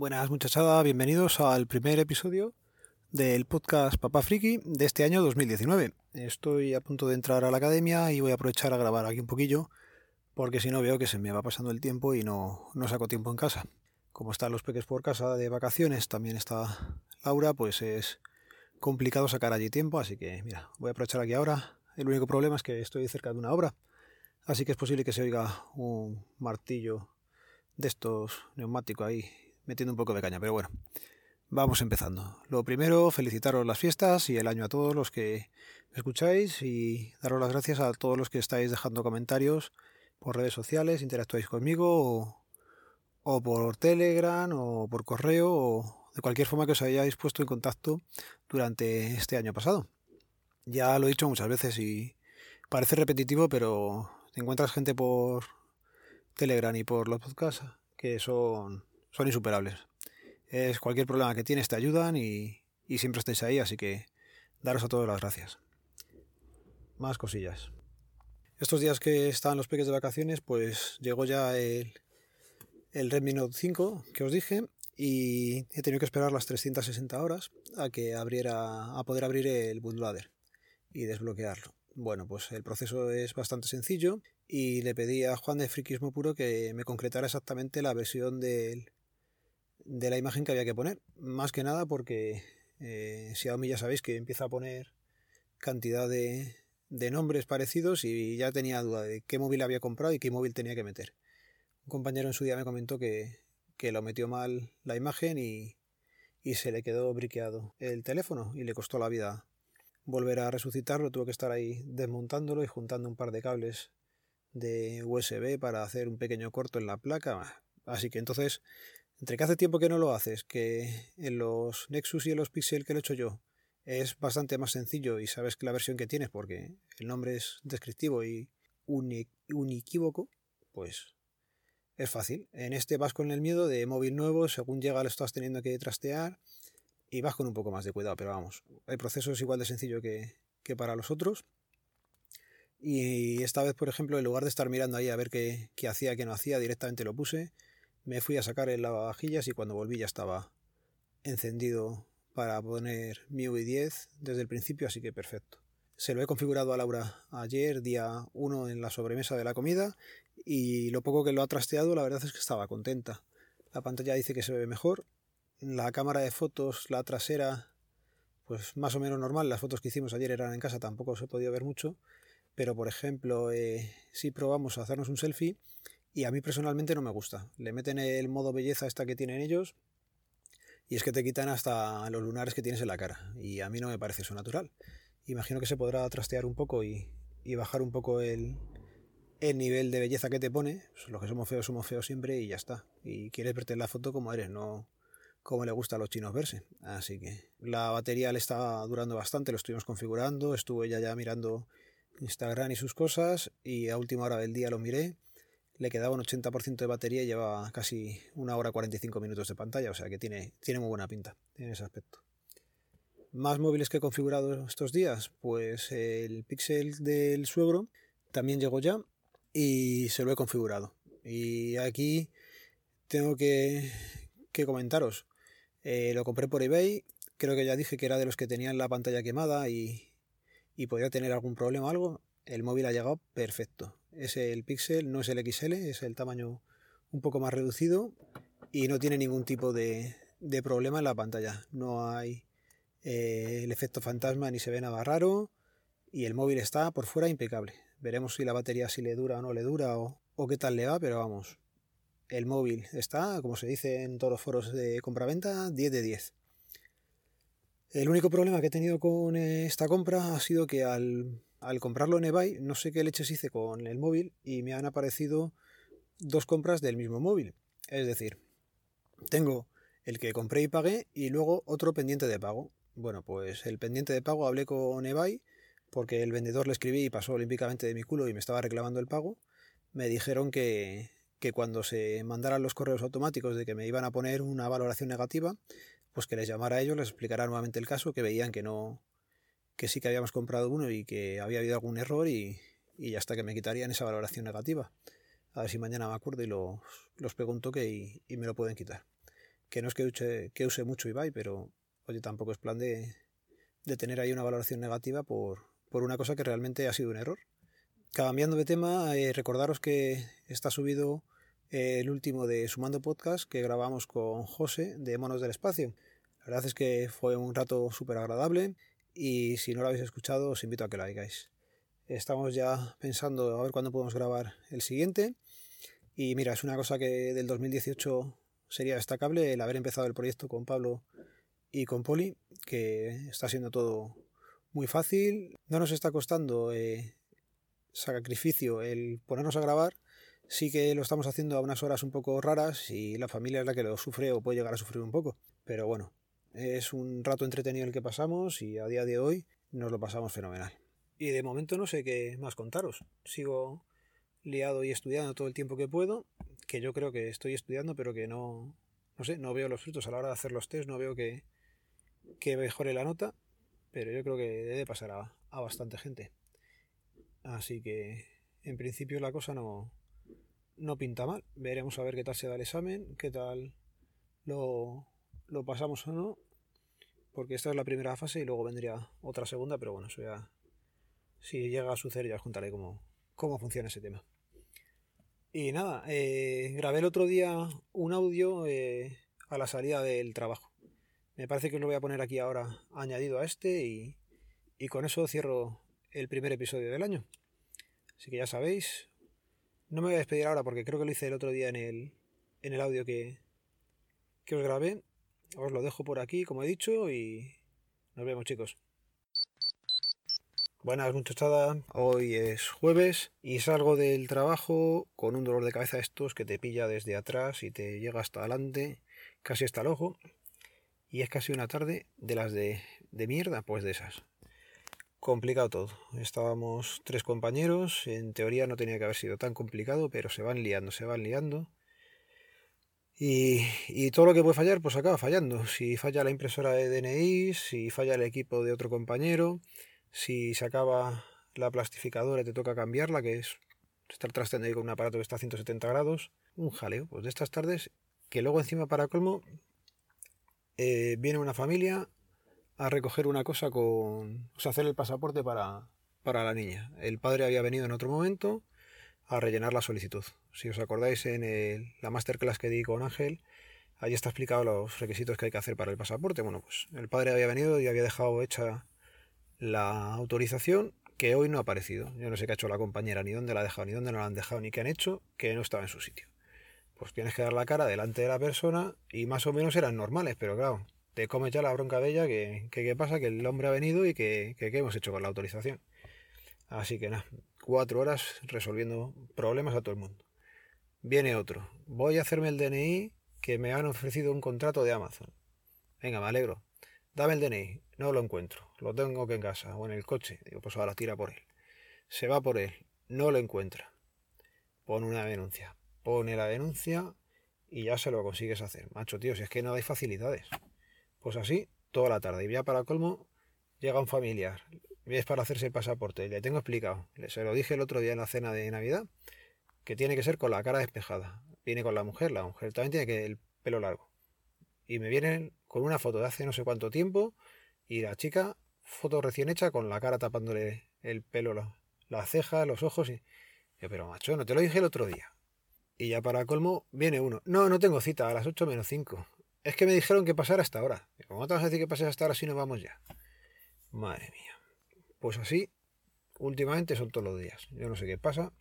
Buenas muchachada, bienvenidos al primer episodio del podcast Papá Friki de este año 2019. Estoy a punto de entrar a la academia y voy a aprovechar a grabar aquí un poquillo porque si no veo que se me va pasando el tiempo y no, no saco tiempo en casa. Como están los peques por casa de vacaciones, también está Laura, pues es complicado sacar allí tiempo, así que mira, voy a aprovechar aquí ahora. El único problema es que estoy cerca de una obra, así que es posible que se oiga un martillo de estos neumáticos ahí metiendo un poco de caña, pero bueno, vamos empezando. Lo primero, felicitaros las fiestas y el año a todos los que escucháis y daros las gracias a todos los que estáis dejando comentarios por redes sociales, interactuáis conmigo o, por Telegram o por correo o de cualquier forma que os hayáis puesto en contacto durante este año pasado. Ya lo he dicho muchas veces y parece repetitivo, pero te encuentras gente por Telegram y por los podcasts que son son insuperables. Es cualquier problema que tienes te ayudan y, siempre estáis ahí, así que daros a todos las gracias. Más cosillas. Estos días que están los peques de vacaciones, pues llegó ya el, el Redmi Note 5 que os dije y he tenido que esperar las 360 horas a que abriera a poder abrir el bootloader y desbloquearlo. Bueno, pues el proceso es bastante sencillo y le pedí a Juan de Friquismo Puro que me concretara exactamente la versión del, de la imagen que había que poner. Más que nada porque eh, Xiaomi ya sabéis que empieza a poner cantidad de, de nombres parecidos y ya tenía duda de qué móvil había comprado y qué móvil tenía que meter. Un compañero en su día me comentó que, que lo metió mal la imagen y, y se le quedó briqueado el teléfono y le costó la vida volver a resucitarlo. Tuvo que estar ahí desmontándolo y juntando un par de cables de USB para hacer un pequeño corto en la placa. Así que entonces entre que hace tiempo que no lo haces, que en los Nexus y en los Pixel que lo he hecho yo es bastante más sencillo y sabes que la versión que tienes porque el nombre es descriptivo y unequívoco, pues es fácil. En este vas con el miedo de móvil nuevo, según llega lo estás teniendo que trastear y vas con un poco más de cuidado, pero vamos, el proceso es igual de sencillo que, para los otros. Y esta vez, por ejemplo, en lugar de estar mirando ahí a ver qué hacía, qué no hacía, directamente lo puse me fui a sacar el lavavajillas y cuando volví ya estaba encendido para poner MIUI 10 desde el principio, así que perfecto. Se lo he configurado a Laura ayer, día 1 en la sobremesa de la comida, y lo poco que lo ha trasteado, la verdad es que estaba contenta. La pantalla dice que se ve mejor. La cámara de fotos, la trasera, pues más o menos normal. Las fotos que hicimos ayer eran en casa, tampoco se podía ver mucho. Pero por ejemplo, eh, si probamos a hacernos un selfie, y a mí personalmente no me gusta. Le meten el modo belleza esta que tienen ellos y es que te quitan hasta los lunares que tienes en la cara y a mí no me parece eso natural. Imagino que se podrá trastear un poco y, bajar un poco el, el, nivel de belleza que te pone. Pues los que somos feos somos feos siempre y ya está. Y quieres verte en la foto como eres, no como le gusta a los chinos verse. Así que la batería le está durando bastante, lo estuvimos configurando, estuve ya ya mirando Instagram y sus cosas y a última hora del día lo miré le quedaba un 80% de batería y lleva casi una hora 45 minutos de pantalla, o sea que tiene, tiene muy buena pinta en ese aspecto. Más móviles que he configurado estos días, pues el Pixel del suegro también llegó ya y se lo he configurado. Y aquí tengo que, comentaros. Eh, lo compré por eBay, creo que ya dije que era de los que tenían la pantalla quemada y, y podría tener algún problema o algo. El móvil ha llegado perfecto es el Pixel, no es el XL, es el tamaño un poco más reducido y no tiene ningún tipo de, problema en la pantalla. No hay eh, el efecto fantasma ni se ve nada raro y el móvil está por fuera impecable. Veremos si la batería si le dura o no le dura o, o qué tal le va, pero vamos. El móvil está, como se dice en todos los foros de compraventa, 10 de 10. El único problema que he tenido con esta compra ha sido que al al comprarlo en eBay, no sé qué leches hice con el móvil y me han aparecido dos compras del mismo móvil. Es decir, tengo el que compré y pagué y luego otro pendiente de pago. Bueno, pues el pendiente de pago hablé con eBay porque el vendedor le escribí y pasó olímpicamente de mi culo y me estaba reclamando el pago. Me dijeron que, que cuando se mandaran los correos automáticos de que me iban a poner una valoración negativa, pues que les llamara a ellos, les explicara nuevamente el caso, que veían que no, que sí que habíamos comprado uno y que había habido algún error y, y hasta que me quitarían esa valoración negativa. A ver si mañana me acuerdo y los, los pregunto que y, me lo pueden quitar. que no es que use, que use mucho Ibai, pero oye, tampoco es plan de, de tener ahí una valoración negativa por, por, una cosa que realmente ha sido un error. Cambiando de tema, eh, recordaros que está subido eh, el último de Sumando Podcast que grabamos con José de Monos del Espacio. La verdad es que fue un rato súper agradable y si no lo habéis escuchado os invito a que lo hagáis. Estamos ya pensando a ver cuándo podemos grabar el siguiente y mira, es una cosa que del 2018 sería destacable el haber empezado el proyecto con Pablo y con Poli, que está siendo todo muy fácil. No nos está costando eh, sacrificio el ponernos a grabar. Sí que lo estamos haciendo a unas horas un poco raras y la familia es la que lo sufre o puede llegar a sufrir un poco. Pero bueno, es un rato entretenido el que pasamos y a día de hoy nos lo pasamos fenomenal. Y de momento no sé qué más contaros. Sigo liado y estudiando todo el tiempo que puedo, que yo creo que estoy estudiando, pero que no, no sé, no veo los frutos a la hora de hacer los test, no veo que, que mejore la nota, pero yo creo que debe pasar a, a bastante gente. Así que en principio la cosa no, no pinta mal. Veremos a ver qué tal se da el examen, qué tal lo, lo pasamos o no, porque esta es la primera fase y luego vendría otra segunda, pero bueno, eso ya, si llega a suceder ya os contaré cómo, cómo funciona ese tema. Y nada, eh, grabé el otro día un audio eh, a la salida del trabajo. Me parece que os lo voy a poner aquí ahora añadido a este y, y con eso cierro el primer episodio del año. Así que ya sabéis, no me voy a despedir ahora porque creo que lo hice el otro día en el, en el audio que, que os grabé. Os lo dejo por aquí, como he dicho, y nos vemos chicos. Buenas muchachadas, hoy es jueves y salgo del trabajo con un dolor de cabeza estos que te pilla desde atrás y te llega hasta adelante, casi hasta el ojo. Y es casi una tarde de las de, de mierda, pues de esas complicado todo. Estábamos tres compañeros, en teoría no tenía que haber sido tan complicado, pero se van liando, se van liando. Y, todo lo que puede fallar, pues acaba fallando. Si falla la impresora de DNI, si falla el equipo de otro compañero, si se acaba la plastificadora y te toca cambiarla, que es estar trascendiendo con un aparato que está a 170 grados, un jaleo. Pues de estas tardes, que luego encima para colmo, eh, viene una familia a recoger una cosa con... o sea, hacer el pasaporte para, para la niña. El padre había venido en otro momento a rellenar la solicitud. Si os acordáis en la masterclass que di con Ángel, ahí está explicado los requisitos que hay que hacer para el pasaporte. Bueno, pues el padre había venido y había dejado hecha la autorización que hoy no ha aparecido. Yo no sé qué ha hecho la compañera, ni dónde la ha dejado, ni dónde no la han dejado, ni qué han hecho, que no estaba en su sitio. Pues tienes que dar la cara delante de la persona y más o menos eran normales, pero claro, te comes ya la bronca de ella que, qué pasa, que el hombre ha venido y que, qué hemos hecho con la autorización. Así que nada, cuatro horas resolviendo problemas a todo el mundo. Viene otro. Voy a hacerme el DNI que me han ofrecido un contrato de Amazon. Venga, me alegro. Dame el DNI. No lo encuentro. Lo tengo que en casa o en el coche. Digo, pues ahora tira por él. Se va por él. No lo encuentra. Pone una denuncia. Pone la denuncia y ya se lo consigues hacer. Macho, tío, si es que no hay facilidades. Pues así, toda la tarde. Y ya para colmo, llega un familiar. Es para hacerse el pasaporte. Le tengo explicado. Se lo dije el otro día en la cena de Navidad. Que tiene que ser con la cara despejada. Viene con la mujer. La mujer también tiene que el pelo largo. Y me vienen con una foto de hace no sé cuánto tiempo. Y la chica, foto recién hecha, con la cara tapándole el pelo, la, la ceja, los ojos. Y yo, pero macho, no te lo dije el otro día. Y ya para colmo, viene uno. No, no tengo cita, a las 8 menos 5. Es que me dijeron que pasara hasta ahora. ¿Cómo te vas a decir que pases hasta ahora si no vamos ya? Madre mía. Pues así, últimamente son todos los días. Yo no sé qué pasa.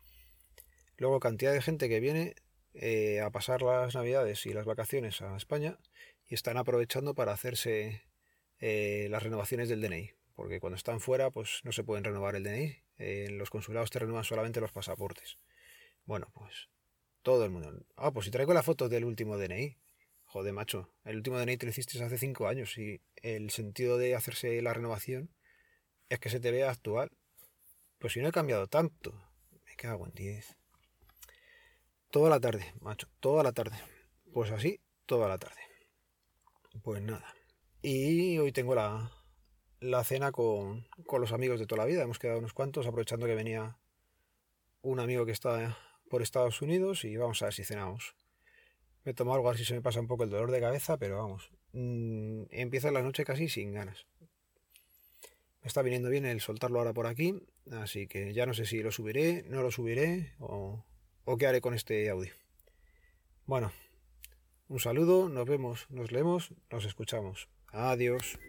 Luego cantidad de gente que viene eh, a pasar las navidades y las vacaciones a España y están aprovechando para hacerse eh, las renovaciones del DNI. Porque cuando están fuera, pues no se pueden renovar el DNI. en los consulados te renuevan solamente los pasaportes. Bueno, pues todo el mundo. Ah, pues si traigo la foto del último DNI. Joder, macho, el último DNI te lo hiciste hace cinco años y el sentido de hacerse la renovación es que se te vea actual. Pues si no he cambiado tanto, me cago en 10. Toda la tarde, macho, toda la tarde. Pues así, toda la tarde. Pues nada. Y hoy tengo la, la cena con, con los amigos de toda la vida. Hemos quedado unos cuantos, aprovechando que venía un amigo que está por Estados Unidos y vamos a ver si cenamos. Me tomo algo así se me pasa un poco el dolor de cabeza, pero vamos, mmm, empieza la noche casi sin ganas. Está viniendo bien el soltarlo ahora por aquí, así que ya no sé si lo subiré, no lo subiré o, o qué haré con este audio. Bueno, un saludo, nos vemos, nos leemos, nos escuchamos. Adiós.